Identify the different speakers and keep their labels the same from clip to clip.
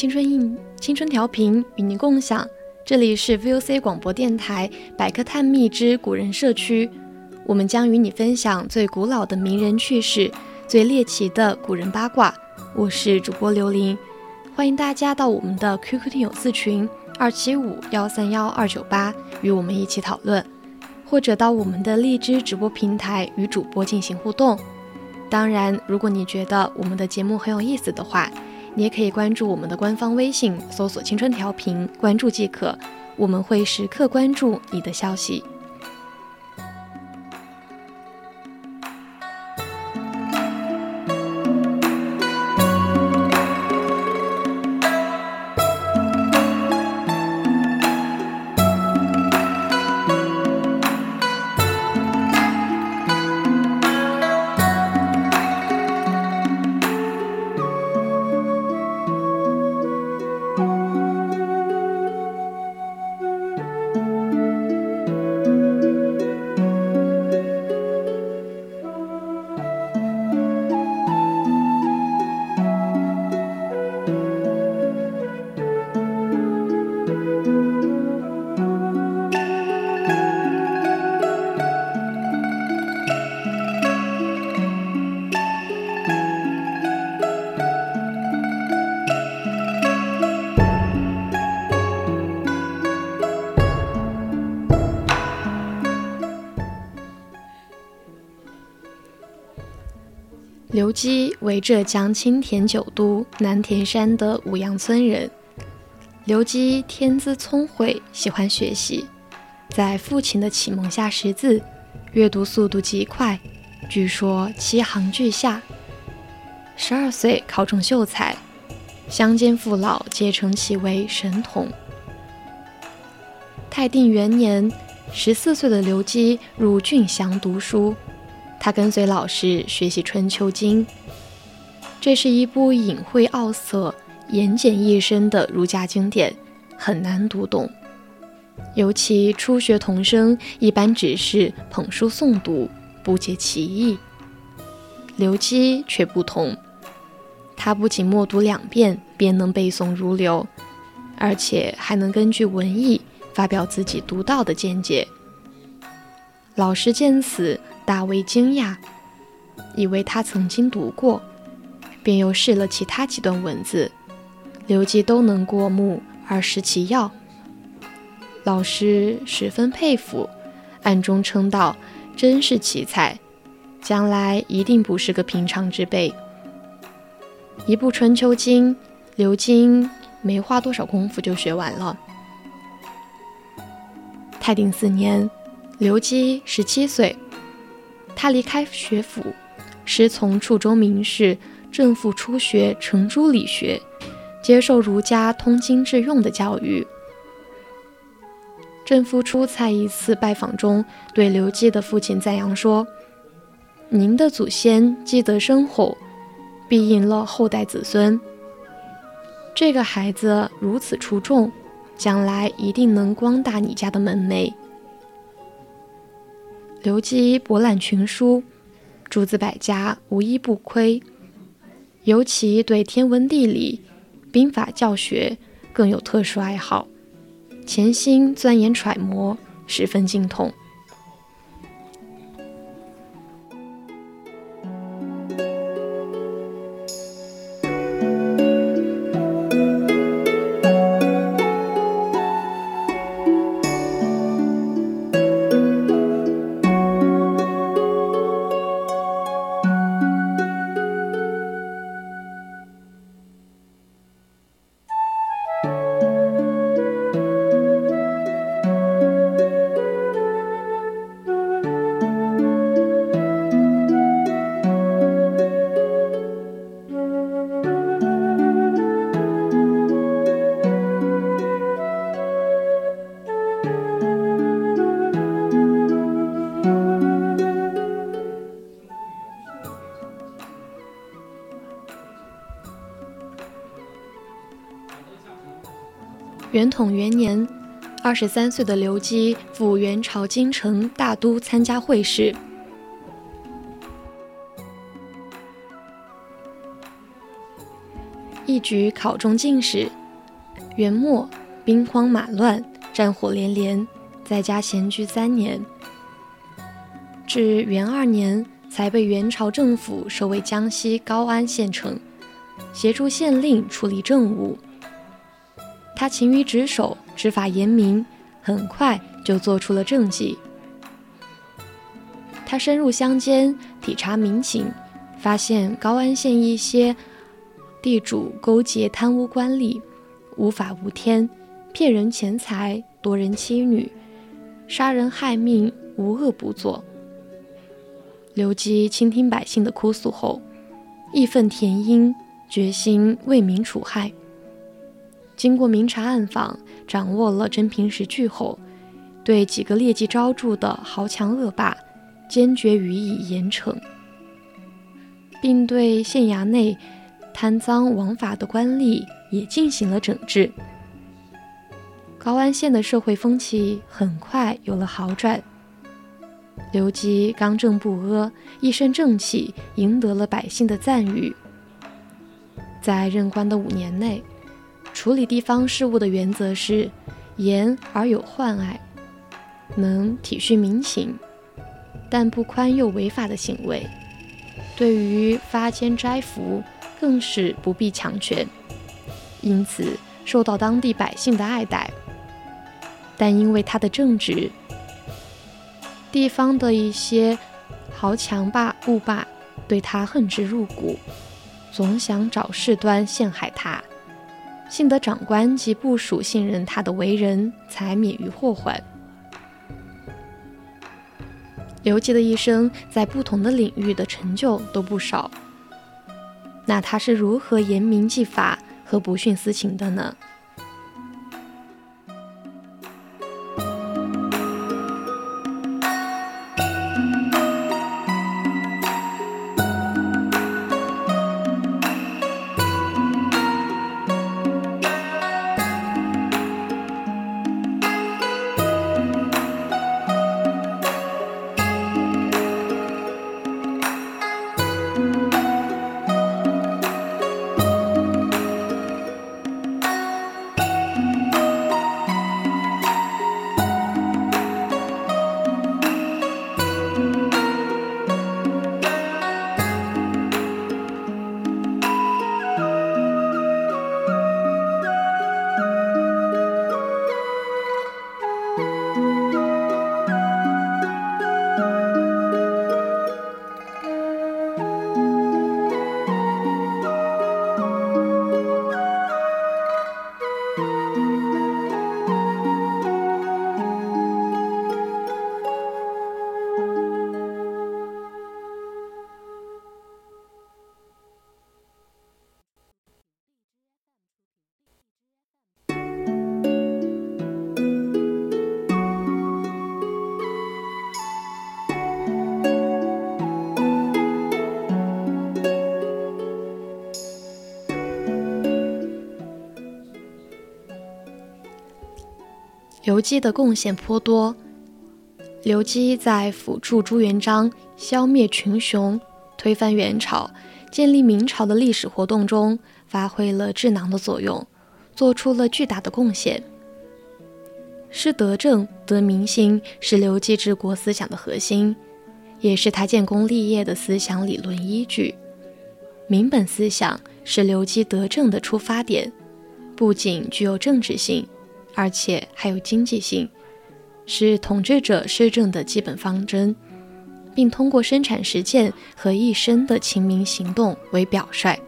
Speaker 1: 青春印青春调频与您共享，这里是 VOC 广播电台百科探秘之古人社区，我们将与你分享最古老的名人趣事，最猎奇的古人八卦。我是主播刘琳，欢迎大家到我们的 QQ 听友四群二七五幺三幺二九八与我们一起讨论，或者到我们的荔枝直播平台与主播进行互动。当然，如果你觉得我们的节目很有意思的话，你也可以关注我们的官方微信，搜索“青春调频”，关注即可。我们会时刻关注你的消息。刘基为浙江青田九都南田山的五杨村人。刘基天资聪慧，喜欢学习，在父亲的启蒙下识字，阅读速度极快，据说七行俱下。十二岁考中秀才，乡间父老皆称其为神童。泰定元年，十四岁的刘基入郡祥读书。他跟随老师学习《春秋经》，这是一部隐晦奥色、言简意深的儒家经典，很难读懂。尤其初学童生一般只是捧书诵读，不解其意。刘基却不同，他不仅默读两遍便能背诵如流，而且还能根据文意发表自己独到的见解。老师见此。大为惊讶，以为他曾经读过，便又试了其他几段文字，刘基都能过目而识其要。老师十分佩服，暗中称道：“真是奇才，将来一定不是个平常之辈。”一部《春秋经》，刘金没花多少功夫就学完了。泰定四年，刘基十七岁。他离开学府，师从处州名士郑父初学程朱理学，接受儒家通经致用的教育。郑父初在一次拜访中对刘基的父亲赞扬说：“您的祖先积德深厚，必引了后代子孙。这个孩子如此出众，将来一定能光大你家的门楣。”刘基博览群书，诸子百家无一不窥，尤其对天文地理、兵法教学更有特殊爱好，潜心钻研揣摩，十分精通。元统元年，二十三岁的刘基赴元朝京城大都参加会试，一举考中进士。元末兵荒马乱，战火连连，在家闲居三年，至元二年才被元朝政府收为江西高安县丞，协助县令处理政务。他勤于职守，执法严明，很快就做出了政绩。他深入乡间，体察民情，发现高安县一些地主勾结贪污官吏，无法无天，骗人钱财，夺人妻女，杀人害命，无恶不作。刘基倾听百姓的哭诉后，义愤填膺，决心为民除害。经过明察暗访，掌握了真凭实据后，对几个劣迹昭著的豪强恶霸，坚决予以严惩，并对县衙内贪赃枉法的官吏也进行了整治。高安县的社会风气很快有了好转。刘基刚正不阿，一身正气，赢得了百姓的赞誉。在任官的五年内。处理地方事务的原则是严而有患爱，能体恤民情，但不宽宥违法的行为。对于发监摘服，更是不必强权，因此受到当地百姓的爱戴。但因为他的正直，地方的一些豪强霸恶霸对他恨之入骨，总想找事端陷害他。幸得长官及部属信任他的为人，才免于祸患。刘基的一生在不同的领域的成就都不少，那他是如何严明纪法和不徇私情的呢？刘基的贡献颇多。刘基在辅助朱元璋消灭群雄、推翻元朝、建立明朝的历史活动中发挥了智囊的作用，做出了巨大的贡献。是德政、得民心，是刘基治国思想的核心，也是他建功立业的思想理论依据。民本思想是刘基德政的出发点，不仅具有政治性，而且还有经济性，是统治者施政的基本方针，并通过生产实践和一生的亲民行动为表率。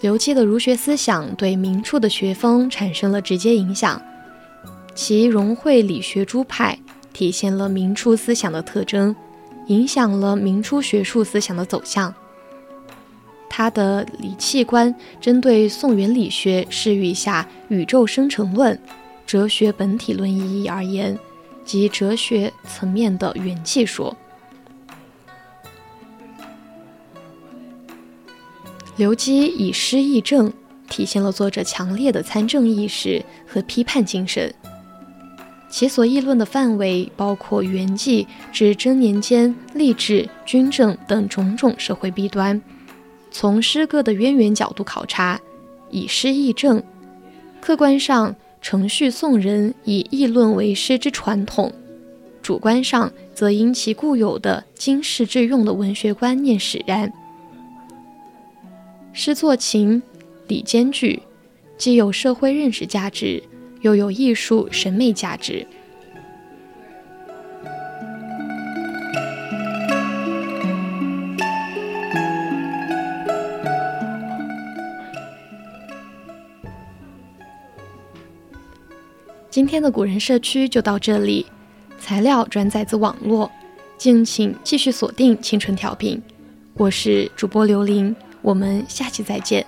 Speaker 1: 刘基的儒学思想对明初的学风产生了直接影响，其融汇理学诸派，体现了明初思想的特征，影响了明初学术思想的走向。他的理气观针对宋元理学释语下宇宙生成论、哲学本体论意义而言，及哲学层面的元气说。刘基以诗议政，体现了作者强烈的参政意识和批判精神。其所议论的范围包括元纪至贞年间吏治、军政等种种社会弊端。从诗歌的渊源角度考察，以诗议政，客观上承续宋人以议论为诗之传统；主观上则因其固有的经世致用的文学观念使然。诗作情理兼具，既有社会认识价值，又有艺术审美价值。今天的古人社区就到这里，材料转载自网络，敬请继续锁定青春调频，我是主播刘琳。我们下期再见。